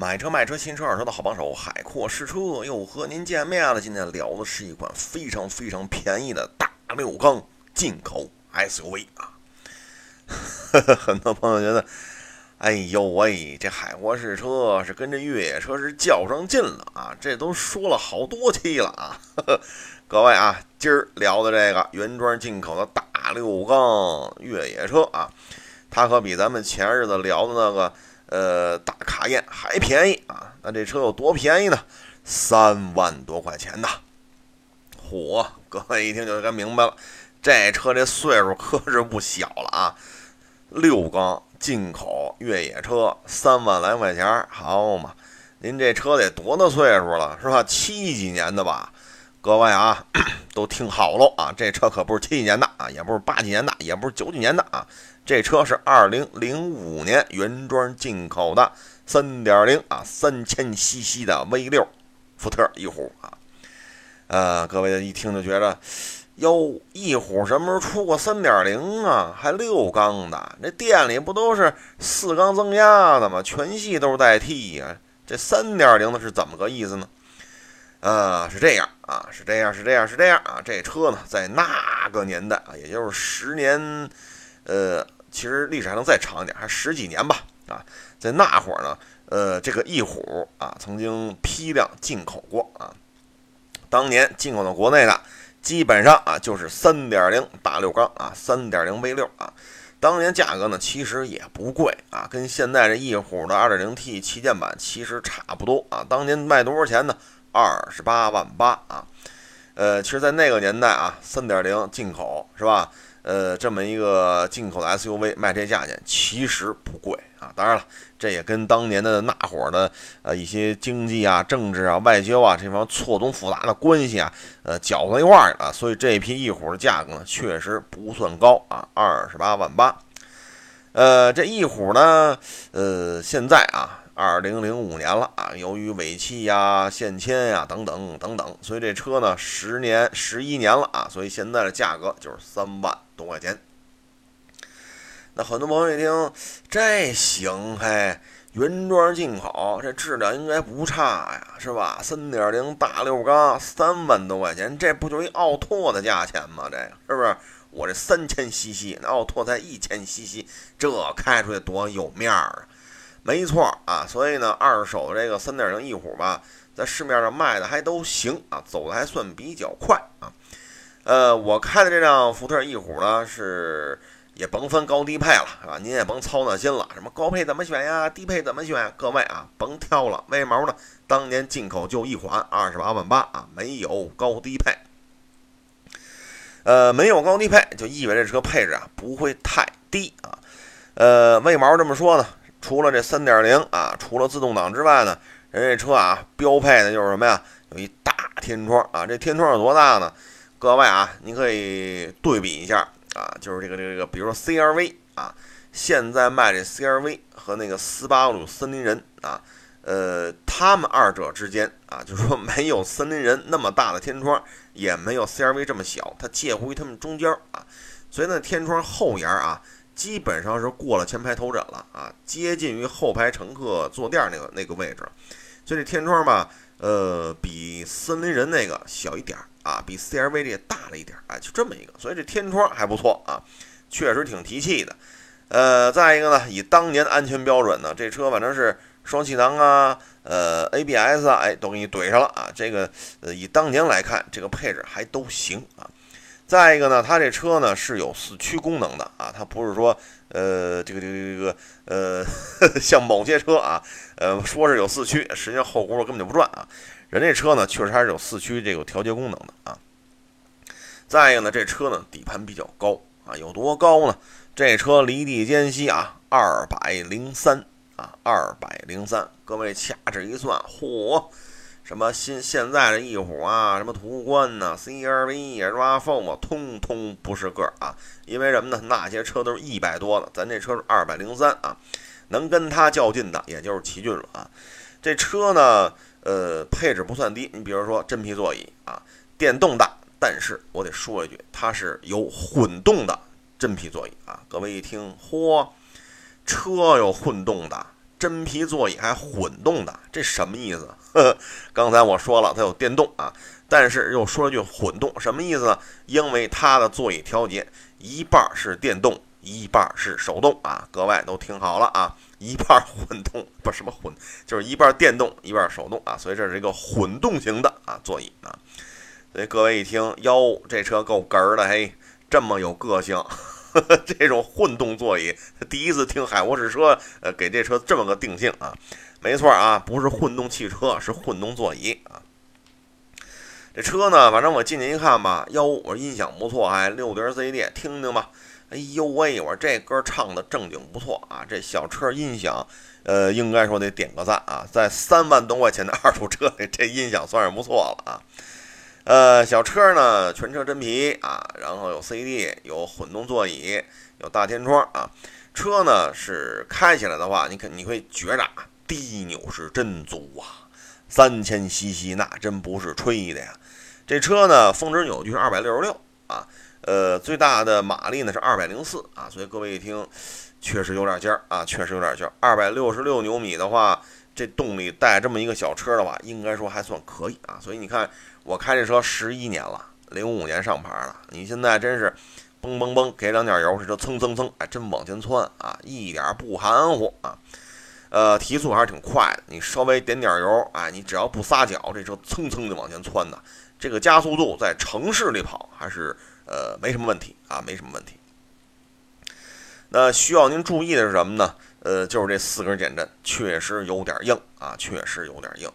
买车卖车新车二手车的好帮手，海阔试车又和您见面了。今天聊的是一款非常非常便宜的大六缸进口 SUV 啊。很多朋友觉得，哎呦喂，这海阔试车是跟这越野车是较上劲了啊！这都说了好多期了啊。各位啊，今儿聊的这个原装进口的大六缸越野车啊，它可比咱们前日子聊的那个。呃，大卡宴还便宜啊？那这车有多便宜呢？三万多块钱呐！嚯，各位一听就该明白了，这车这岁数可是不小了啊！六缸进口越野车，三万来块钱，好嘛？您这车得多大岁数了，是吧？七几年的吧？各位啊，都听好喽啊！这车可不是七几年的啊，也不是八几年的，也不是九几年的啊。这车是二零零五年原装进口的三点零啊三千 CC 的 V 六福特翼虎啊，呃，各位一听就觉得，哟，翼虎什么时候出过三点零啊？还六缸的？那店里不都是四缸增压的吗？全系都是带 T 呀，这三点零的是怎么个意思呢？呃，是这样啊，是这样，是这样，是这样啊。这车呢，在那个年代啊，也就是十年，呃。其实历史还能再长一点，还十几年吧。啊，在那会儿呢，呃，这个翼虎啊，曾经批量进口过啊。当年进口到国内的，基本上啊就是三点零大六缸啊，三点零 V 六啊。当年价格呢，其实也不贵啊，跟现在这翼虎的二点零 T 旗舰版其实差不多啊。当年卖多少钱呢？二十八万八啊。呃，其实，在那个年代啊，三点零进口是吧？呃，这么一个进口的 SUV 卖这价钱其实不贵啊。当然了，这也跟当年的那会儿的呃一些经济啊、政治啊、外交啊这方错综复杂的关系啊，呃搅和一块儿了。所以这批翼虎的价格呢，确实不算高啊，二十八万八。呃，这翼虎呢，呃，现在啊。二零零五年了啊，由于尾气呀、限迁呀等等等等，所以这车呢十年、十一年了啊，所以现在的价格就是三万多块钱。那很多朋友一听，这行嘿，原装进口，这质量应该不差呀，是吧？三点零大六缸，三万多块钱，这不就是一奥拓的价钱吗？这个是不是？我这三千 CC，那奥拓才一千 CC，这开出去多有面儿啊！没错啊，所以呢，二手这个三点零翼虎吧，在市面上卖的还都行啊，走的还算比较快啊。呃，我开的这辆福特翼虎呢，是也甭分高低配了，是吧？您也甭操那心了，什么高配怎么选呀，低配怎么选？各位啊，甭挑了。为毛呢？当年进口就一款，二十八万八啊，没有高低配。呃，没有高低配，就意味着这车配置啊不会太低啊。呃，为毛这么说呢？除了这三点零啊，除了自动挡之外呢，人这车啊标配的就是什么呀？有一大天窗啊，这天窗有多大呢？各位啊，你可以对比一下啊，就是这个这个这个，比如说 CRV 啊，现在卖这 CRV 和那个斯巴鲁森林人啊，呃，他们二者之间啊，就是说没有森林人那么大的天窗，也没有 CRV 这么小，它介乎于他们中间啊，所以呢，天窗后沿啊。基本上是过了前排头枕了啊，接近于后排乘客坐垫那个那个位置，所以这天窗吧，呃，比森林人那个小一点啊，比 CRV 这大了一点儿，哎，就这么一个，所以这天窗还不错啊，确实挺提气的。呃，再一个呢，以当年的安全标准呢，这车反正是双气囊啊，呃，ABS 啊，哎，都给你怼上了啊，这个呃，以当年来看，这个配置还都行啊。再一个呢，它这车呢是有四驱功能的啊，它不是说呃这个这个这个呃 像某些车啊，呃说是有四驱，实际上后轱辘根本就不转啊。人这车呢确实还是有四驱这个调节功能的啊。再一个呢，这车呢底盘比较高啊，有多高呢？这车离地间隙啊二百零三啊，二百零三，各位掐指一算，嚯！什么新现在的翼虎啊，什么途观呐，CRV 呀，RAV4 通通不是个儿啊！因为什么呢？那些车都是一百多的，咱这车是二百零三啊，能跟它较劲的也就是奇骏了啊。这车呢，呃，配置不算低，你比如说真皮座椅啊，电动的，但是我得说一句，它是有混动的真皮座椅啊。各位一听，嚯，车有混动的。真皮座椅还混动的，这什么意思？呵呵，刚才我说了，它有电动啊，但是又说了句混动，什么意思呢？因为它的座椅调节一半是电动，一半是手动啊。各位都听好了啊，一半混动不什么混，就是一半电动，一半手动啊。所以这是一个混动型的啊座椅啊。所以各位一听，哟，这车够哏儿的嘿，这么有个性。这种混动座椅，第一次听海沃士车，呃，给这车这么个定性啊，没错啊，不是混动汽车，是混动座椅啊。这车呢，反正我进去一看吧，哟，我说音响不错，哎六碟 CD，听听吧。哎呦喂，我说这歌唱的正经不错啊，这小车音响，呃，应该说得点个赞啊，在三万多块钱的二手车里，这音响算是不错了啊。呃，小车呢，全车真皮啊，然后有 CD，有混动座椅，有大天窗啊。车呢是开起来的话，你肯你会觉着低扭是真足啊，三千 CC 那真不是吹的呀。这车呢峰值扭矩是二百六十六啊，呃，最大的马力呢是二百零四啊，所以各位一听，确实有点劲儿啊，确实有点劲儿。二百六十六牛米的话，这动力带这么一个小车的话，应该说还算可以啊。所以你看。我开这车十一年了，零五年上牌了。你现在真是嘣嘣嘣给两点油，这车蹭蹭蹭，哎，真往前窜啊，一点不含糊啊。呃，提速还是挺快的，你稍微点点油，哎，你只要不撒脚，这车蹭蹭就往前窜的。这个加速度在城市里跑还是呃没什么问题啊，没什么问题。那需要您注意的是什么呢？呃，就是这四根减震确实有点硬啊，确实有点硬。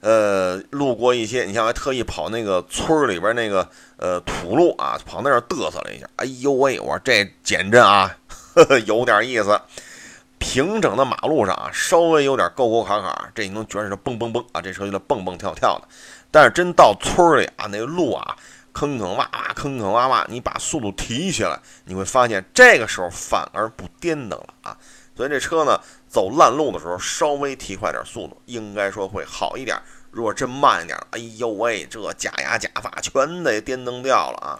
呃，路过一些，你像还特意跑那个村里边那个呃土路啊，跑那儿嘚瑟了一下。哎呦喂，我说这减震啊，呵呵，有点意思。平整的马路上啊，稍微有点沟沟坎坎，这你能觉着是蹦蹦蹦啊，这车就在蹦蹦跳跳的。但是真到村里啊，那个路啊，坑坑洼洼，坑坑洼洼，你把速度提起来，你会发现这个时候反而不颠蹬了啊。所以这车呢。走烂路的时候，稍微提快点速度，应该说会好一点。如果真慢一点，哎呦喂，这假牙假发全得颠蹬掉了啊！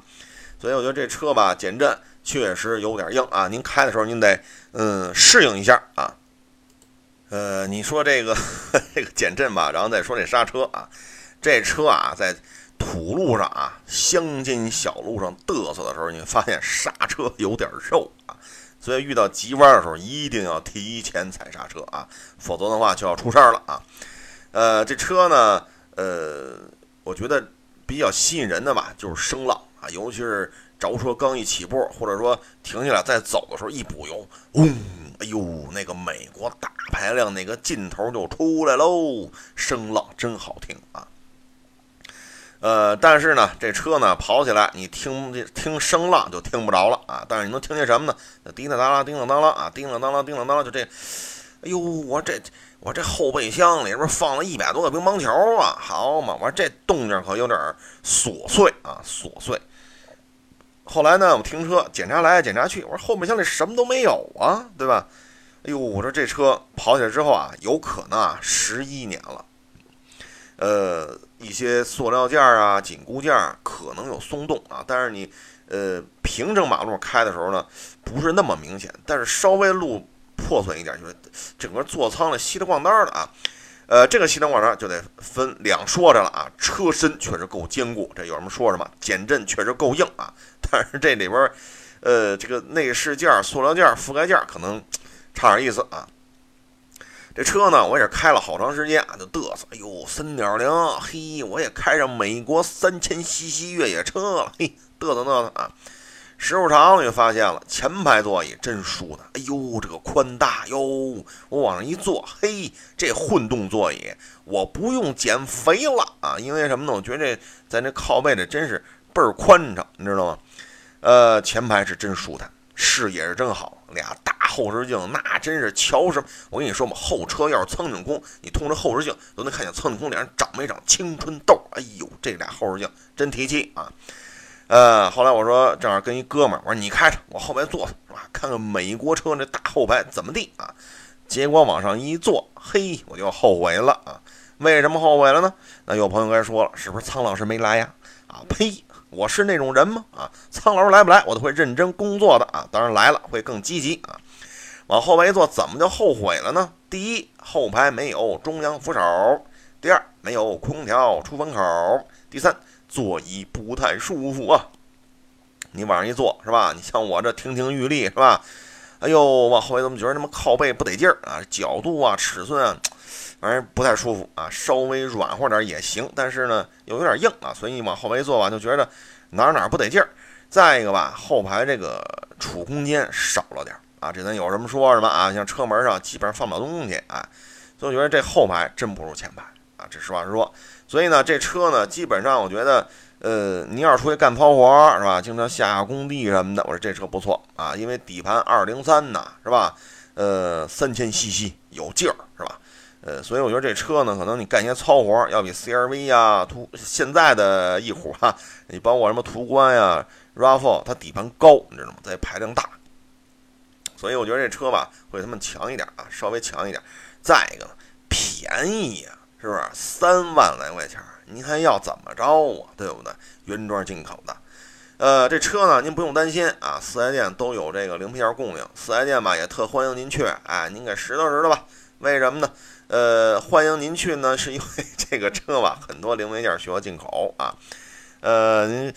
所以我觉得这车吧，减震确实有点硬啊。您开的时候，您得嗯适应一下啊。呃，你说这个这个减震吧，然后再说这刹车啊，这车啊，在土路上啊，乡间小路上嘚瑟的时候，你会发现刹车有点肉。所以遇到急弯的时候，一定要提前踩刹车啊，否则的话就要出事儿了啊。呃，这车呢，呃，我觉得比较吸引人的吧，就是声浪啊，尤其是着车刚一起步，或者说停下来再走的时候，一补油，嗡，哎呦，那个美国大排量那个劲头就出来喽，声浪真好听啊。呃，但是呢，这车呢跑起来，你听听声浪就听不着了啊。但是你能听见什么呢？叮当当啷，叮当当啷啊，叮当当啷，叮当当啷，就这。哎呦，我这我这后备箱里边放了一百多个乒乓球啊，好嘛，我说这动静可有点琐碎啊，琐碎。后来呢，我停车检查来检查去，我说后备箱里什么都没有啊，对吧？哎呦，我说这车跑起来之后啊，有可能啊，十一年了。呃，一些塑料件儿啊、紧固件儿可能有松动啊，但是你，呃，平整马路开的时候呢，不是那么明显。但是稍微路破损一点，就是整个座舱的稀里咣当的啊。呃，这个稀里咣当就得分两说着了啊。车身确实够坚固，这有什么说什么。减震确实够硬啊，但是这里边，呃，这个内饰件、塑料件、覆盖件可能差点意思啊。这车呢，我也是开了好长时间啊，就嘚瑟。哎呦，三点零，嘿，我也开上美国三千 CC 越野车了，嘿，嘚瑟嘚瑟啊。时候长了就发现了，前排座椅真舒坦。哎呦，这个宽大哟，我往上一坐，嘿，这混动座椅我不用减肥了啊，因为什么呢？我觉得这在那靠背的真是倍儿宽敞，你知道吗？呃，前排是真舒坦。视野是真好，俩大后视镜，那真是瞧什么？我跟你说嘛，后车要是苍井空，你通着后视镜都能看见苍井空脸上长没长青春痘。哎呦，这俩后视镜真提气啊！呃，后来我说正好跟一哥们儿，我说你开着，我后排坐是吧？看看美国车那大后排怎么地啊？结果往上一坐，嘿，我就后悔了啊！为什么后悔了呢？那有朋友该说了，是不是苍老师没来呀？啊，呸！我是那种人吗？啊，苍老师来不来，我都会认真工作的啊。当然来了会更积极啊。往后排一坐，怎么就后悔了呢？第一，后排没有中央扶手；第二，没有空调出风口；第三，座椅不太舒服啊。你往上一坐是吧？你像我这亭亭玉立是吧？哎呦，往后排怎么觉得那么靠背不得劲儿啊？角度啊，尺寸啊，反正不太舒服啊。稍微软和点也行，但是呢又有点硬啊，所以你往后排坐吧，就觉得哪哪不得劲儿。再一个吧，后排这个储空间少了点啊，这咱有什么说什么啊。像车门上基本上放不了东西啊，所以我觉得这后排真不如前排啊，这实话实说。所以呢，这车呢，基本上我觉得。呃，你要是出去干抛活是吧？经常下下工地什么的，我说这车不错啊，因为底盘二零三呢，是吧？呃，三千 CC 有劲儿，是吧？呃，所以我觉得这车呢，可能你干些糙活要比 CRV 呀、途现在的翼虎哈，你包括什么途观呀、RAV4，它底盘高，你知道吗？它排量大，所以我觉得这车吧会他们强一点啊，稍微强一点。再一个呢，便宜呀，是不是？三万来块钱。您还要怎么着啊？对不对？原装进口的，呃，这车呢，您不用担心啊，四 S 店都有这个零配件供应，四 S 店吧也特欢迎您去，哎，您给拾掇拾掇吧。为什么呢？呃，欢迎您去呢，是因为这个车吧，很多零配件需要进口啊，呃，您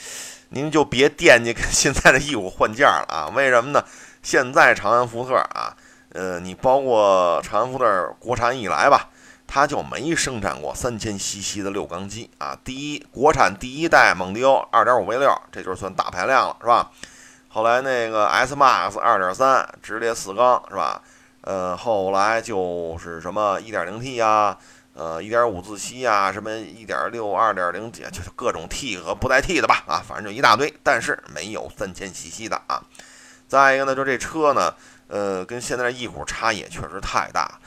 您就别惦记跟现在的义务换件了啊。为什么呢？现在长安福特啊，呃，你包括长安福特国产以来吧。它就没生产过三千 CC 的六缸机啊！第一，国产第一代蒙迪欧二点五 V 六，这就是算大排量了，是吧？后来那个 S Max 二点三直列四缸，是吧？呃，后来就是什么一点零 T 呀，呃，一点五自吸呀，什么一点六、二点零几，就是各种 T 和不带 T 的吧，啊，反正就一大堆，但是没有三千 CC 的啊。再一个呢，就这车呢，呃，跟现在的翼虎差异确实太大。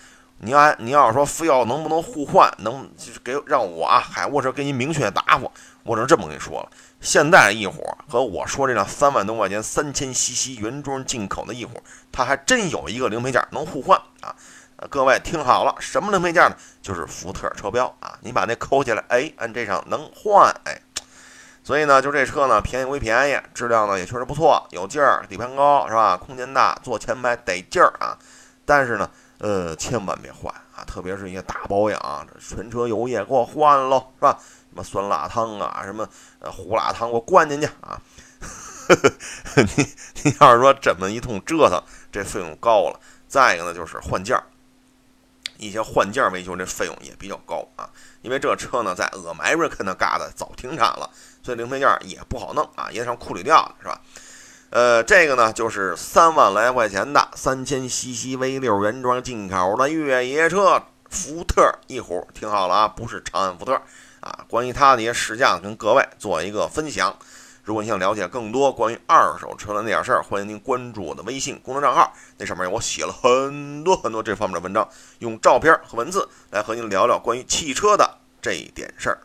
你要你要是说非要能不能互换，能就是给让我啊海沃车给你明确答复，我只能这么跟你说了。现在翼虎和我说这辆三万多块钱三千 CC 原装进口的翼虎，它还真有一个零配件能互换啊！各位听好了，什么零配件呢？就是福特车标啊！你把那抠起来，哎，按这上能换，哎。所以呢，就这车呢，便宜归便宜，质量呢也确实不错，有劲儿，底盘高是吧？空间大，坐前排得劲儿啊！但是呢。呃，千万别换啊！特别是一些大保养，这全车油液给我换喽，是吧？什么酸辣汤啊，什么呃胡辣汤，给我灌进去啊！你你要是说这么一通折腾，这费用高了。再一个呢，就是换件儿，一些换件维修这费用也比较高啊。因为这车呢，在 America 那嘎达早停产了，所以零配件也不好弄啊，也上库里掉了，是吧？呃，这个呢，就是三万来块钱的三千 CC V 六原装进口的越野车，福特翼虎，听好了啊，不是长安福特啊。关于它的一些试驾，跟各位做一个分享。如果你想了解更多关于二手车的那点事儿，欢迎您关注我的微信公众账号，那上面我写了很多很多这方面的文章，用照片和文字来和您聊聊关于汽车的这点事儿。